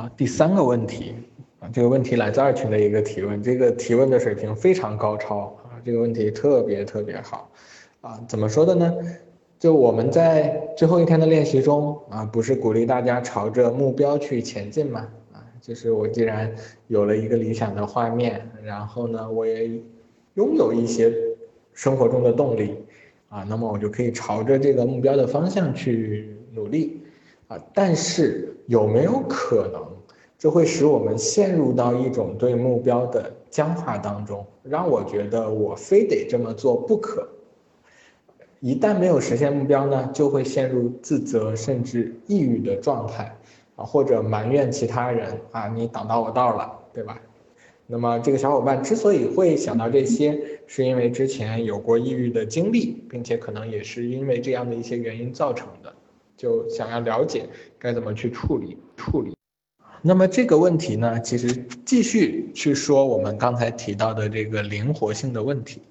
啊，第三个问题啊，这个问题来自二群的一个提问，这个提问的水平非常高超啊，这个问题特别特别好啊，怎么说的呢？就我们在最后一天的练习中啊，不是鼓励大家朝着目标去前进吗？啊，就是我既然有了一个理想的画面，然后呢，我也拥有一些生活中的动力啊，那么我就可以朝着这个目标的方向去努力啊。但是有没有可能，这会使我们陷入到一种对目标的僵化当中，让我觉得我非得这么做不可？一旦没有实现目标呢，就会陷入自责甚至抑郁的状态，啊，或者埋怨其他人啊，你挡到我道了，对吧？那么这个小伙伴之所以会想到这些，是因为之前有过抑郁的经历，并且可能也是因为这样的一些原因造成的，就想要了解该怎么去处理处理。那么这个问题呢，其实继续去说我们刚才提到的这个灵活性的问题，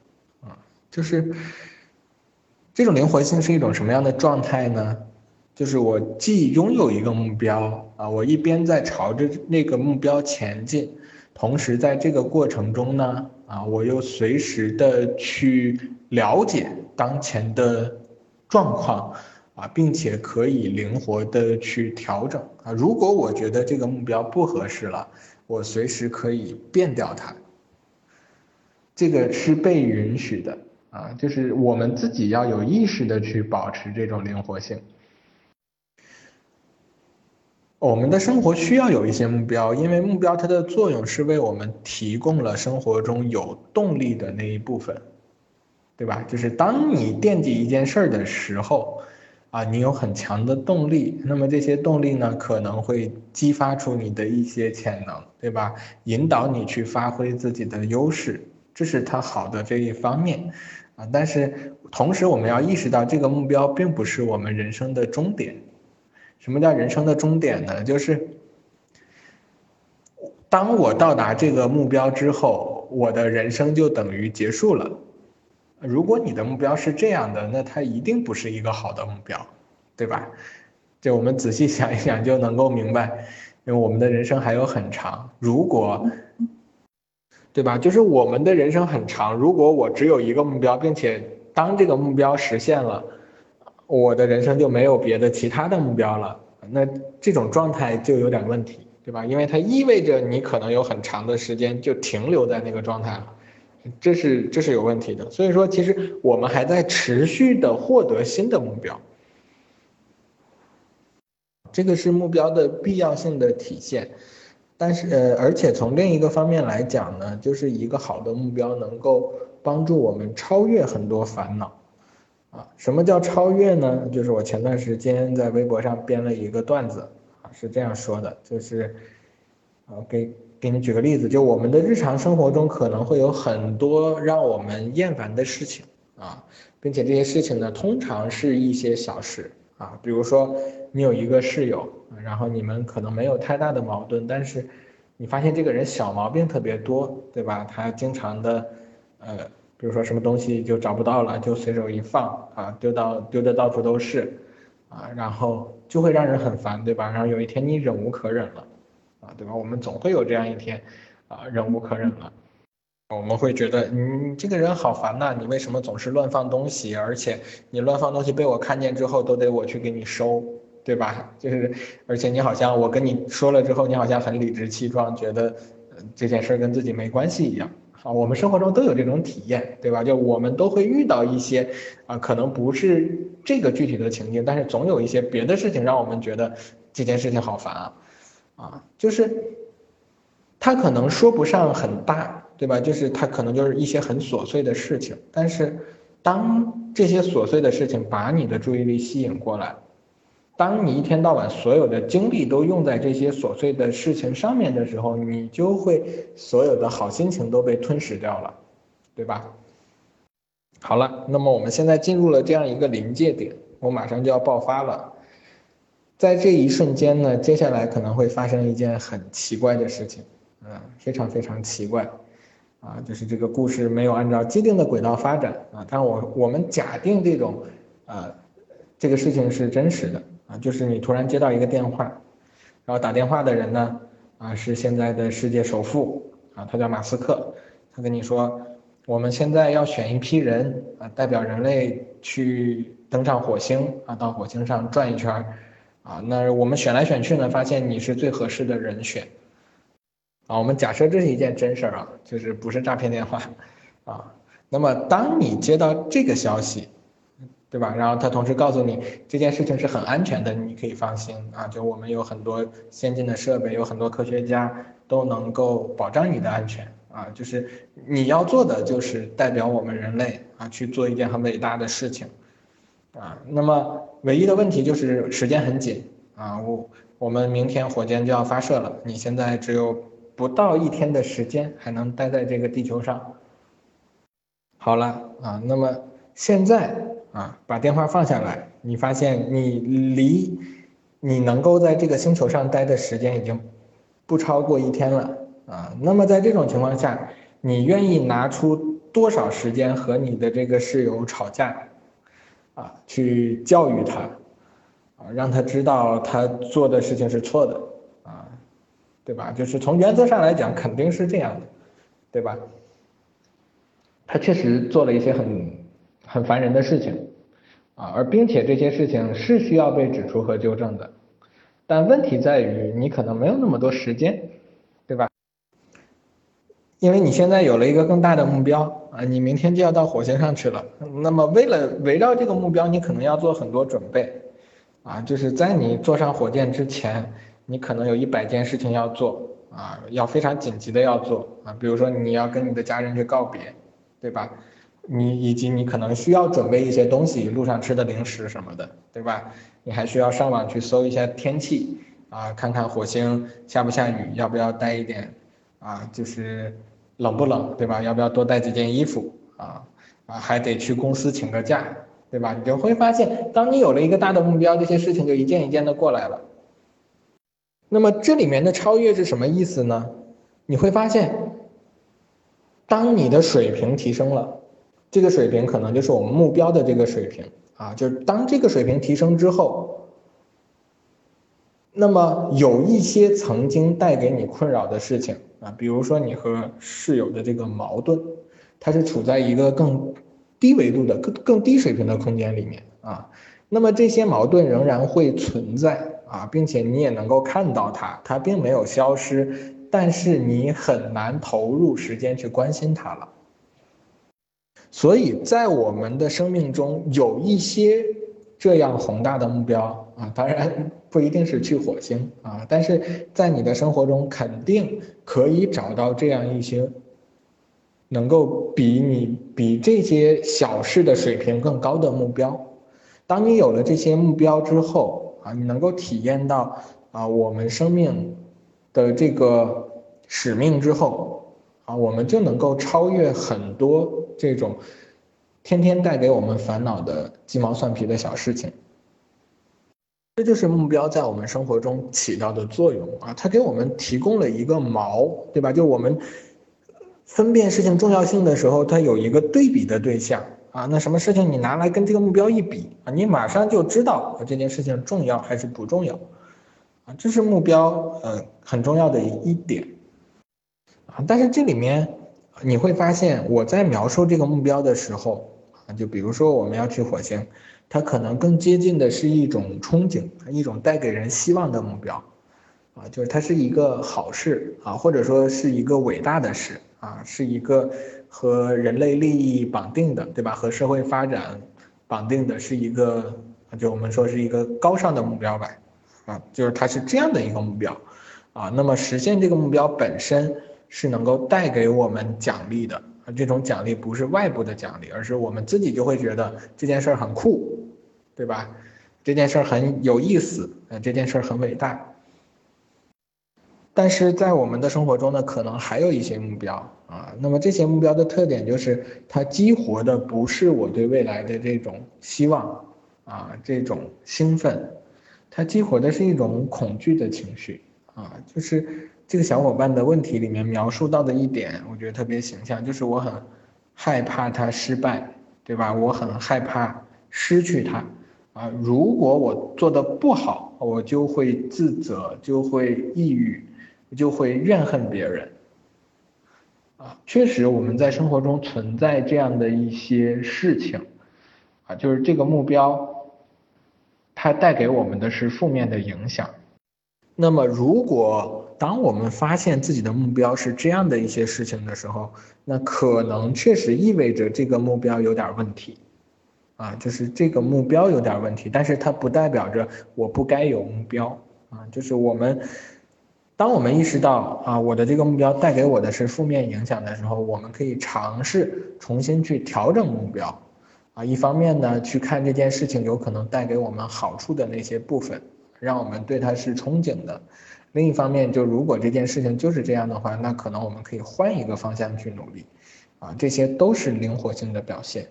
啊，就是。这种灵活性是一种什么样的状态呢？就是我既拥有一个目标啊，我一边在朝着那个目标前进，同时在这个过程中呢，啊，我又随时的去了解当前的状况啊，并且可以灵活的去调整啊。如果我觉得这个目标不合适了，我随时可以变掉它。这个是被允许的。啊，就是我们自己要有意识的去保持这种灵活性。我们的生活需要有一些目标，因为目标它的作用是为我们提供了生活中有动力的那一部分，对吧？就是当你惦记一件事儿的时候，啊，你有很强的动力，那么这些动力呢，可能会激发出你的一些潜能，对吧？引导你去发挥自己的优势，这是它好的这一方面。啊，但是同时我们要意识到，这个目标并不是我们人生的终点。什么叫人生的终点呢？就是当我到达这个目标之后，我的人生就等于结束了。如果你的目标是这样的，那它一定不是一个好的目标，对吧？就我们仔细想一想，就能够明白，因为我们的人生还有很长。如果对吧？就是我们的人生很长，如果我只有一个目标，并且当这个目标实现了，我的人生就没有别的其他的目标了，那这种状态就有点问题，对吧？因为它意味着你可能有很长的时间就停留在那个状态了，这是这是有问题的。所以说，其实我们还在持续的获得新的目标，这个是目标的必要性的体现。但是呃，而且从另一个方面来讲呢，就是一个好的目标能够帮助我们超越很多烦恼，啊，什么叫超越呢？就是我前段时间在微博上编了一个段子，啊，是这样说的，就是，啊，给给你举个例子，就我们的日常生活中可能会有很多让我们厌烦的事情，啊，并且这些事情呢，通常是一些小事。啊，比如说你有一个室友，然后你们可能没有太大的矛盾，但是你发现这个人小毛病特别多，对吧？他经常的，呃，比如说什么东西就找不到了，就随手一放啊，丢到丢的到处都是，啊，然后就会让人很烦，对吧？然后有一天你忍无可忍了，对吧？我们总会有这样一天，啊，忍无可忍了。我们会觉得你这个人好烦呐，你为什么总是乱放东西？而且你乱放东西被我看见之后，都得我去给你收，对吧？就是，而且你好像我跟你说了之后，你好像很理直气壮，觉得这件事跟自己没关系一样。啊，我们生活中都有这种体验，对吧？就我们都会遇到一些啊，可能不是这个具体的情境，但是总有一些别的事情让我们觉得这件事情好烦啊，啊，就是他可能说不上很大。对吧？就是它可能就是一些很琐碎的事情，但是当这些琐碎的事情把你的注意力吸引过来，当你一天到晚所有的精力都用在这些琐碎的事情上面的时候，你就会所有的好心情都被吞噬掉了，对吧？好了，那么我们现在进入了这样一个临界点，我马上就要爆发了，在这一瞬间呢，接下来可能会发生一件很奇怪的事情，嗯，非常非常奇怪。啊，就是这个故事没有按照既定的轨道发展啊，但我我们假定这种，呃，这个事情是真实的啊，就是你突然接到一个电话，然后打电话的人呢，啊，是现在的世界首富啊，他叫马斯克，他跟你说，我们现在要选一批人啊，代表人类去登上火星啊，到火星上转一圈儿，啊，那我们选来选去呢，发现你是最合适的人选，啊，我们假设这是一件真事儿啊，就是不是诈骗电话，啊，那么当你接到这个消息。对吧？然后他同时告诉你这件事情是很安全的，你可以放心啊。就我们有很多先进的设备，有很多科学家都能够保障你的安全啊。就是你要做的就是代表我们人类啊去做一件很伟大的事情啊。那么唯一的问题就是时间很紧啊。我我们明天火箭就要发射了，你现在只有不到一天的时间还能待在这个地球上。好了啊，那么现在。啊，把电话放下来，你发现你离你能够在这个星球上待的时间已经不超过一天了啊。那么在这种情况下，你愿意拿出多少时间和你的这个室友吵架啊？去教育他啊，让他知道他做的事情是错的啊，对吧？就是从原则上来讲，肯定是这样的，对吧？他确实做了一些很。很烦人的事情，啊，而并且这些事情是需要被指出和纠正的，但问题在于你可能没有那么多时间，因为你现在有了一个更大的目标啊，你明天就要到火星上去了，那么为了围绕这个目标，你可能要做很多准备，啊，就是在你坐上火箭之前，你可能有一百件事情要做啊，要非常紧急的要做啊，比如说你要跟你的家人去告别，对吧？你以及你可能需要准备一些东西，路上吃的零食什么的，对吧？你还需要上网去搜一下天气啊，看看火星下不下雨，要不要带一点啊，就是冷不冷，对吧？要不要多带几件衣服啊？啊，还得去公司请个假，对吧？你就会发现，当你有了一个大的目标，这些事情就一件一件的过来了。那么这里面的超越是什么意思呢？你会发现，当你的水平提升了。这个水平可能就是我们目标的这个水平啊，就是当这个水平提升之后，那么有一些曾经带给你困扰的事情啊，比如说你和室友的这个矛盾，它是处在一个更低维度的、更更低水平的空间里面啊，那么这些矛盾仍然会存在啊，并且你也能够看到它，它并没有消失，但是你很难投入时间去关心它了。所以在我们的生命中有一些这样宏大的目标啊，当然不一定是去火星啊，但是在你的生活中肯定可以找到这样一些能够比你比这些小事的水平更高的目标。当你有了这些目标之后啊，你能够体验到啊我们生命的这个使命之后啊，我们就能够超越很多。这种天天带给我们烦恼的鸡毛蒜皮的小事情，这就是目标在我们生活中起到的作用啊！它给我们提供了一个锚，对吧？就我们分辨事情重要性的时候，它有一个对比的对象啊。那什么事情你拿来跟这个目标一比啊，你马上就知道这件事情重要还是不重要啊。这是目标呃很重要的一点啊。但是这里面。你会发现，我在描述这个目标的时候，啊，就比如说我们要去火星，它可能更接近的是一种憧憬，一种带给人希望的目标，啊，就是它是一个好事啊，或者说是一个伟大的事啊，是一个和人类利益绑定的，对吧？和社会发展绑定的是一个，就我们说是一个高尚的目标吧，啊，就是它是这样的一个目标，啊，那么实现这个目标本身。是能够带给我们奖励的啊，这种奖励不是外部的奖励，而是我们自己就会觉得这件事儿很酷，对吧？这件事儿很有意思，呃，这件事儿很伟大。但是在我们的生活中呢，可能还有一些目标啊，那么这些目标的特点就是，它激活的不是我对未来的这种希望啊，这种兴奋，它激活的是一种恐惧的情绪啊，就是。这个小伙伴的问题里面描述到的一点，我觉得特别形象，就是我很害怕他失败，对吧？我很害怕失去他，啊，如果我做的不好，我就会自责，就会抑郁，就会怨恨别人。啊，确实我们在生活中存在这样的一些事情，啊，就是这个目标，它带给我们的是负面的影响。那么，如果当我们发现自己的目标是这样的一些事情的时候，那可能确实意味着这个目标有点问题，啊，就是这个目标有点问题，但是它不代表着我不该有目标，啊，就是我们。当我们意识到啊，我的这个目标带给我的是负面影响的时候，我们可以尝试重新去调整目标，啊，一方面呢，去看这件事情有可能带给我们好处的那些部分，让我们对它是憧憬的；另一方面，就如果这件事情就是这样的话，那可能我们可以换一个方向去努力，啊，这些都是灵活性的表现。